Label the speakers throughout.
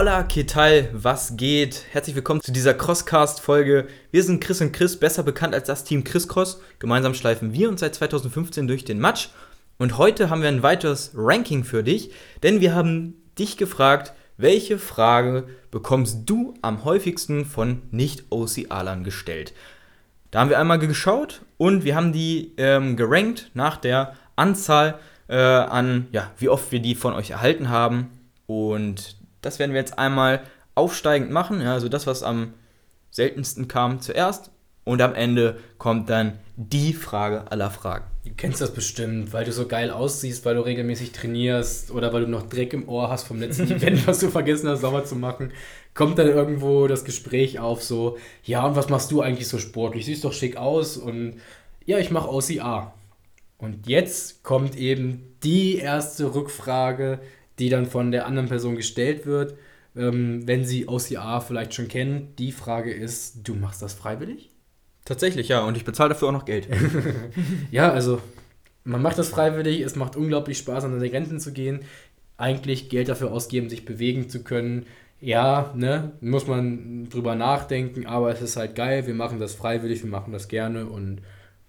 Speaker 1: Hola, ¿qué tal? Was geht? Herzlich willkommen zu dieser Crosscast-Folge. Wir sind Chris und Chris, besser bekannt als das Team Chris Cross. Gemeinsam schleifen wir uns seit 2015 durch den Match. Und heute haben wir ein weiteres Ranking für dich, denn wir haben dich gefragt, welche Frage bekommst du am häufigsten von Nicht-OC-Alern gestellt? Da haben wir einmal geschaut und wir haben die ähm, gerankt nach der Anzahl äh, an, ja, wie oft wir die von euch erhalten haben. Und das werden wir jetzt einmal aufsteigend machen. Ja, also das, was am seltensten kam zuerst. Und am Ende kommt dann die Frage aller Fragen.
Speaker 2: Du kennst das bestimmt, weil du so geil aussiehst, weil du regelmäßig trainierst oder weil du noch Dreck im Ohr hast vom letzten Event, was du vergessen hast, sauber zu machen. Kommt dann irgendwo das Gespräch auf, so, ja, und was machst du eigentlich so sportlich? Siehst doch schick aus und ja, ich mache OCA. Und jetzt kommt eben die erste Rückfrage, die dann von der anderen Person gestellt wird, ähm, wenn sie OCA vielleicht schon kennt. Die Frage ist, du machst das freiwillig?
Speaker 1: Tatsächlich, ja. Und ich bezahle dafür auch noch Geld.
Speaker 2: ja, also man macht das freiwillig. Es macht unglaublich Spaß, an seine Grenzen zu gehen. Eigentlich Geld dafür ausgeben, sich bewegen zu können. Ja, ne, muss man drüber nachdenken, aber es ist halt geil. Wir machen das freiwillig, wir machen das gerne und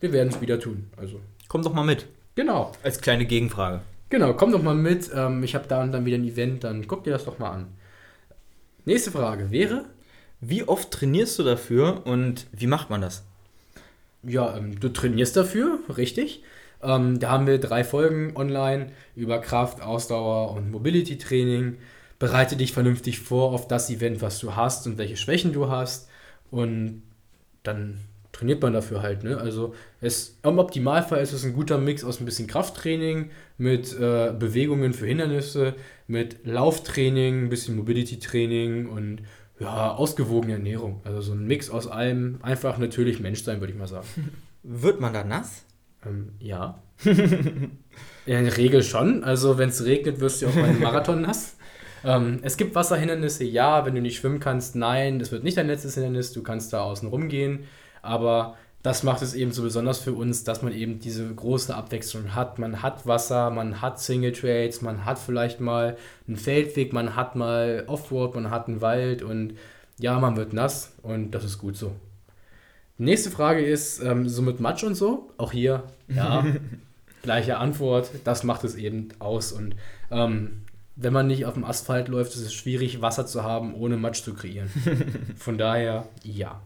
Speaker 2: wir werden es wieder tun. Also.
Speaker 1: Komm doch mal mit.
Speaker 2: Genau.
Speaker 1: Als kleine Gegenfrage.
Speaker 2: Genau, komm doch mal mit. Ähm, ich habe da und dann wieder ein Event, dann guck dir das doch mal an. Nächste Frage wäre:
Speaker 1: Wie oft trainierst du dafür und wie macht man das?
Speaker 2: Ja, ähm, du trainierst dafür, richtig. Ähm, da haben wir drei Folgen online über Kraft, Ausdauer und Mobility Training. Bereite dich vernünftig vor auf das Event, was du hast und welche Schwächen du hast. Und dann trainiert man dafür halt. Ne? Also es, im Optimalfall ist es ein guter Mix aus ein bisschen Krafttraining mit äh, Bewegungen für Hindernisse, mit Lauftraining, ein bisschen Mobility-Training und ja, ausgewogene Ernährung. Also so ein Mix aus allem. Einfach natürlich Mensch sein, würde ich mal sagen.
Speaker 1: Wird man da nass?
Speaker 2: Ähm, ja. In der Regel schon. Also wenn es regnet, wirst du auch beim Marathon nass. Ähm, es gibt Wasserhindernisse, ja. Wenn du nicht schwimmen kannst, nein. Das wird nicht dein letztes Hindernis. Du kannst da außen rumgehen. Aber das macht es eben so besonders für uns, dass man eben diese große Abwechslung hat. Man hat Wasser, man hat Single Trades, man hat vielleicht mal einen Feldweg, man hat mal Offroad, man hat einen Wald und ja, man wird nass und das ist gut so. Nächste Frage ist, ähm, so mit Matsch und so, auch hier, ja, gleiche Antwort, das macht es eben aus und ähm, wenn man nicht auf dem Asphalt läuft, ist es schwierig, Wasser zu haben, ohne Matsch zu kreieren. Von daher, ja.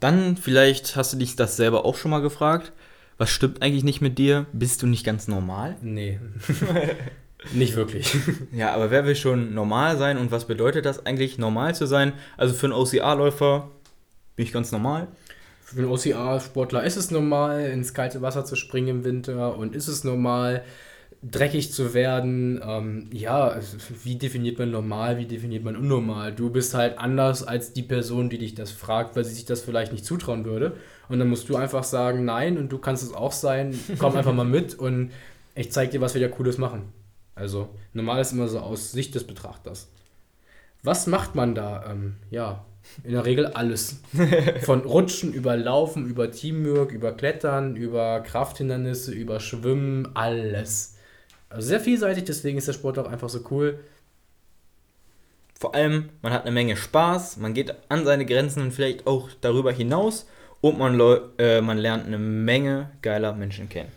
Speaker 1: Dann vielleicht hast du dich das selber auch schon mal gefragt. Was stimmt eigentlich nicht mit dir? Bist du nicht ganz normal?
Speaker 2: Nee. nicht wirklich.
Speaker 1: Ja, aber wer will schon normal sein und was bedeutet das eigentlich, normal zu sein? Also für einen OCA-Läufer bin ich ganz normal.
Speaker 2: Für einen OCA-Sportler ist es normal, ins kalte Wasser zu springen im Winter und ist es normal, dreckig zu werden. Ähm, ja, wie definiert man normal, wie definiert man unnormal? Du bist halt anders als die Person, die dich das fragt, weil sie sich das vielleicht nicht zutrauen würde. Und dann musst du einfach sagen, nein, und du kannst es auch sein, komm einfach mal mit und ich zeig dir, was wir da Cooles machen. Also, normal ist immer so aus Sicht des Betrachters. Was macht man da? Ähm, ja, in der Regel alles. Von Rutschen über Laufen, über Teamwork, über Klettern, über Krafthindernisse, über Schwimmen, alles. Also sehr vielseitig, deswegen ist der Sport auch einfach so cool.
Speaker 1: Vor allem, man hat eine Menge Spaß, man geht an seine Grenzen und vielleicht auch darüber hinaus und man, äh, man lernt eine Menge geiler Menschen kennen.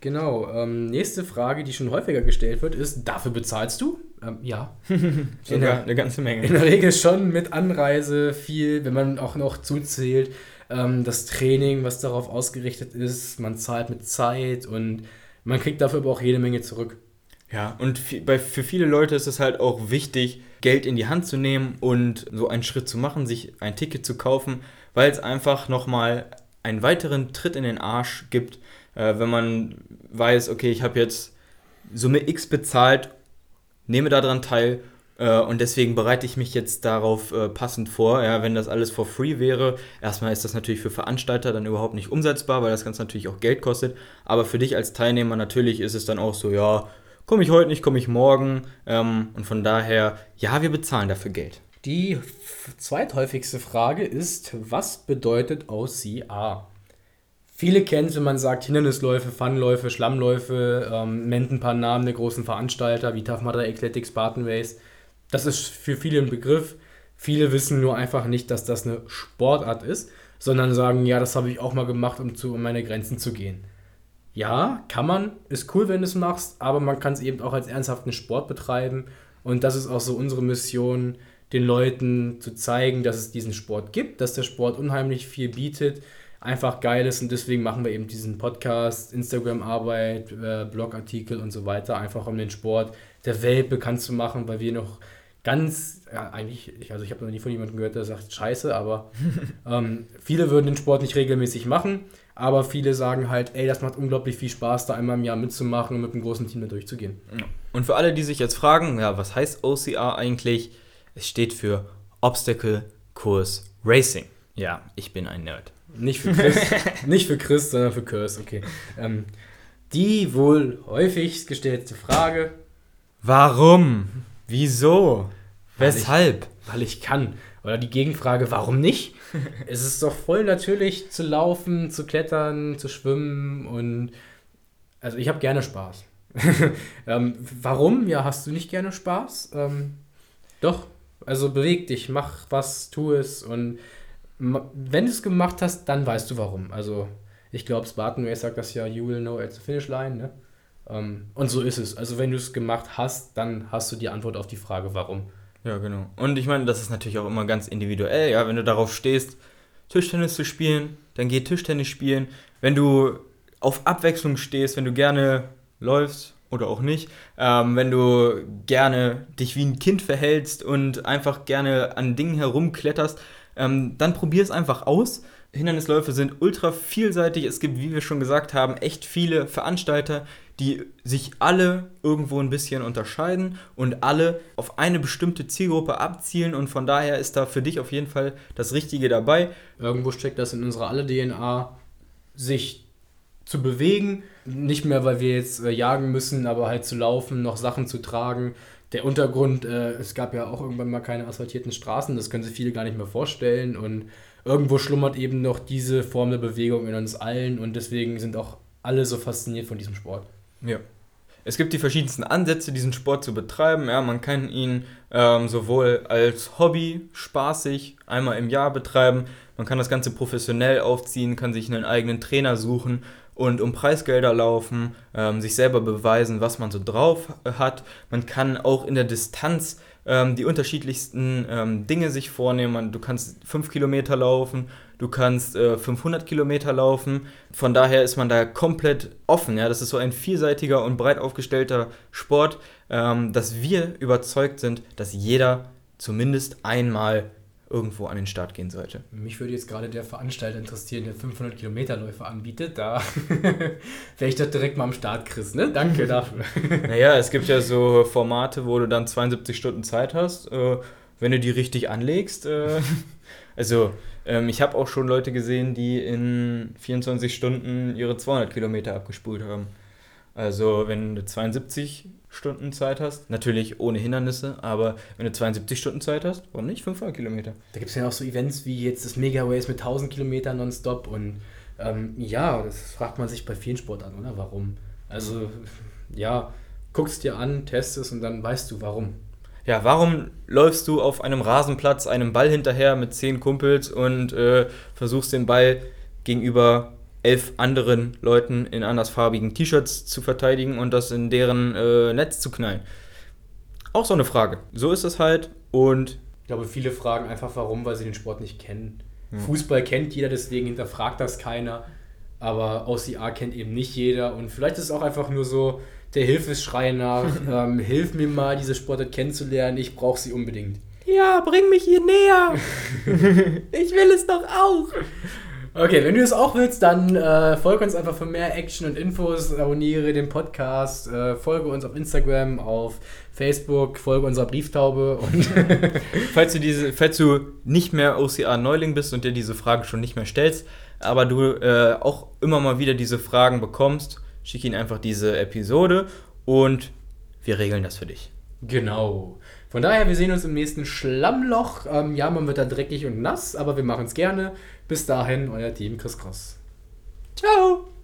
Speaker 2: Genau. Ähm, nächste Frage, die schon häufiger gestellt wird, ist: Dafür bezahlst du? Ähm, ja.
Speaker 1: Sogar der, eine ganze Menge.
Speaker 2: In der Regel schon mit Anreise viel, wenn man auch noch zuzählt. Ähm, das Training, was darauf ausgerichtet ist, man zahlt mit Zeit und man kriegt dafür aber auch jede Menge zurück.
Speaker 1: Ja, und für viele Leute ist es halt auch wichtig, Geld in die Hand zu nehmen und so einen Schritt zu machen, sich ein Ticket zu kaufen, weil es einfach nochmal einen weiteren Tritt in den Arsch gibt, äh, wenn man weiß, okay, ich habe jetzt Summe X bezahlt, nehme daran teil äh, und deswegen bereite ich mich jetzt darauf äh, passend vor. Ja, wenn das alles for free wäre, erstmal ist das natürlich für Veranstalter dann überhaupt nicht umsetzbar, weil das Ganze natürlich auch Geld kostet. Aber für dich als Teilnehmer natürlich ist es dann auch so, ja, komme ich heute nicht, komme ich morgen. Ähm, und von daher, ja, wir bezahlen dafür Geld.
Speaker 2: Die zweithäufigste Frage ist, was bedeutet OCA? Viele kennen es, wenn man sagt Hindernisläufe, Funläufe, Schlammläufe, ähm, nennt ein paar Namen der großen Veranstalter wie Tough Mudder Athletics, Spartan Race das ist für viele ein Begriff. Viele wissen nur einfach nicht, dass das eine Sportart ist, sondern sagen, ja, das habe ich auch mal gemacht, um zu um meine Grenzen zu gehen. Ja, kann man, ist cool, wenn du es machst, aber man kann es eben auch als ernsthaften Sport betreiben. Und das ist auch so unsere Mission, den Leuten zu zeigen, dass es diesen Sport gibt, dass der Sport unheimlich viel bietet, einfach geil ist und deswegen machen wir eben diesen Podcast, Instagram-Arbeit, äh, Blogartikel und so weiter, einfach um den Sport der Welt bekannt zu machen, weil wir noch ganz, ja, eigentlich, also ich habe noch nie von jemandem gehört, der sagt Scheiße, aber ähm, viele würden den Sport nicht regelmäßig machen, aber viele sagen halt, ey, das macht unglaublich viel Spaß, da einmal im Jahr mitzumachen und mit einem großen Team da durchzugehen.
Speaker 1: Und für alle, die sich jetzt fragen, ja, was heißt OCR eigentlich? Es steht für Obstacle Course Racing. Ja, ich bin ein Nerd.
Speaker 2: Nicht für Chris, nicht für Chris, sondern für Kurs, okay. Ähm, die wohl häufigst gestellte Frage.
Speaker 1: Warum? Wieso?
Speaker 2: Weil
Speaker 1: Weshalb?
Speaker 2: Ich, weil ich kann. Oder die Gegenfrage, warum nicht? es ist doch voll natürlich zu laufen, zu klettern, zu schwimmen und also ich habe gerne Spaß. ähm, warum? Ja, hast du nicht gerne Spaß? Ähm, doch, also beweg dich, mach was, tu es und wenn du es gemacht hast, dann weißt du warum. Also ich glaube, Spartan Race sagt das ja, you will know at the finish line. Ne? Ähm, und so ist es. Also wenn du es gemacht hast, dann hast du die Antwort auf die Frage, warum.
Speaker 1: Ja, genau. Und ich meine, das ist natürlich auch immer ganz individuell. Ja, wenn du darauf stehst, Tischtennis zu spielen, dann geh Tischtennis spielen. Wenn du auf Abwechslung stehst, wenn du gerne läufst oder auch nicht, ähm, wenn du gerne dich wie ein Kind verhältst und einfach gerne an Dingen herumkletterst, ähm, dann probier es einfach aus. Hindernisläufe sind ultra vielseitig. Es gibt, wie wir schon gesagt haben, echt viele Veranstalter, die sich alle irgendwo ein bisschen unterscheiden und alle auf eine bestimmte Zielgruppe abzielen und von daher ist da für dich auf jeden Fall das Richtige dabei.
Speaker 2: Irgendwo steckt das in unserer alle DNA, sich zu bewegen, nicht mehr, weil wir jetzt äh, jagen müssen, aber halt zu laufen, noch Sachen zu tragen, der Untergrund, äh, es gab ja auch irgendwann mal keine asphaltierten Straßen, das können sich viele gar nicht mehr vorstellen und irgendwo schlummert eben noch diese Form der Bewegung in uns allen und deswegen sind auch alle so fasziniert von diesem Sport.
Speaker 1: Ja. Es gibt die verschiedensten Ansätze, diesen Sport zu betreiben. Ja, man kann ihn ähm, sowohl als Hobby spaßig einmal im Jahr betreiben, man kann das Ganze professionell aufziehen, kann sich einen eigenen Trainer suchen und um Preisgelder laufen, ähm, sich selber beweisen, was man so drauf hat. Man kann auch in der Distanz ähm, die unterschiedlichsten ähm, Dinge sich vornehmen. Du kannst 5 Kilometer laufen, du kannst äh, 500 Kilometer laufen. Von daher ist man da komplett offen. Ja? Das ist so ein vielseitiger und breit aufgestellter Sport, ähm, dass wir überzeugt sind, dass jeder zumindest einmal irgendwo an den Start gehen sollte.
Speaker 2: Mich würde jetzt gerade der Veranstalter interessieren, der 500 Kilometer Läufe anbietet. Da wäre ich doch direkt mal am Start, Chris. Ne? Danke dafür.
Speaker 1: naja, es gibt ja so Formate, wo du dann 72 Stunden Zeit hast, äh, wenn du die richtig anlegst. Äh, also ähm, ich habe auch schon Leute gesehen, die in 24 Stunden ihre 200 Kilometer abgespult haben. Also wenn du 72 Stunden Zeit hast, natürlich ohne Hindernisse, aber wenn du 72 Stunden Zeit hast, warum nicht 500 Kilometer?
Speaker 2: Da gibt es ja auch so Events wie jetzt das Mega Race mit 1000 Kilometern nonstop und ähm, ja, das fragt man sich bei vielen Sportarten, oder? Warum? Also ja, guckst dir an, testest und dann weißt du warum.
Speaker 1: Ja, warum läufst du auf einem Rasenplatz einem Ball hinterher mit zehn Kumpels und äh, versuchst den Ball gegenüber elf anderen Leuten in andersfarbigen T-Shirts zu verteidigen und das in deren äh, Netz zu knallen. Auch so eine Frage. So ist es halt und.
Speaker 2: Ich glaube, viele fragen einfach warum, weil sie den Sport nicht kennen. Mhm. Fußball kennt jeder, deswegen hinterfragt das keiner. Aber OCR kennt eben nicht jeder. Und vielleicht ist es auch einfach nur so der Hilfeschrei nach, ähm, hilf mir mal, diese Sportart kennenzulernen, ich brauche sie unbedingt.
Speaker 1: Ja, bring mich hier näher. ich will es doch auch.
Speaker 2: Okay, wenn du es auch willst, dann äh, folge uns einfach für mehr Action und Infos, abonniere den Podcast, äh, folge uns auf Instagram, auf Facebook, folge unserer Brieftaube und
Speaker 1: falls du diese, falls du nicht mehr OCR Neuling bist und dir diese Fragen schon nicht mehr stellst, aber du äh, auch immer mal wieder diese Fragen bekommst, schick ihnen einfach diese Episode und wir regeln das für dich.
Speaker 2: Genau. Von daher, wir sehen uns im nächsten Schlammloch. Ähm, ja, man wird da dreckig und nass, aber wir machen es gerne. Bis dahin, euer Team Chris Cross.
Speaker 1: Ciao!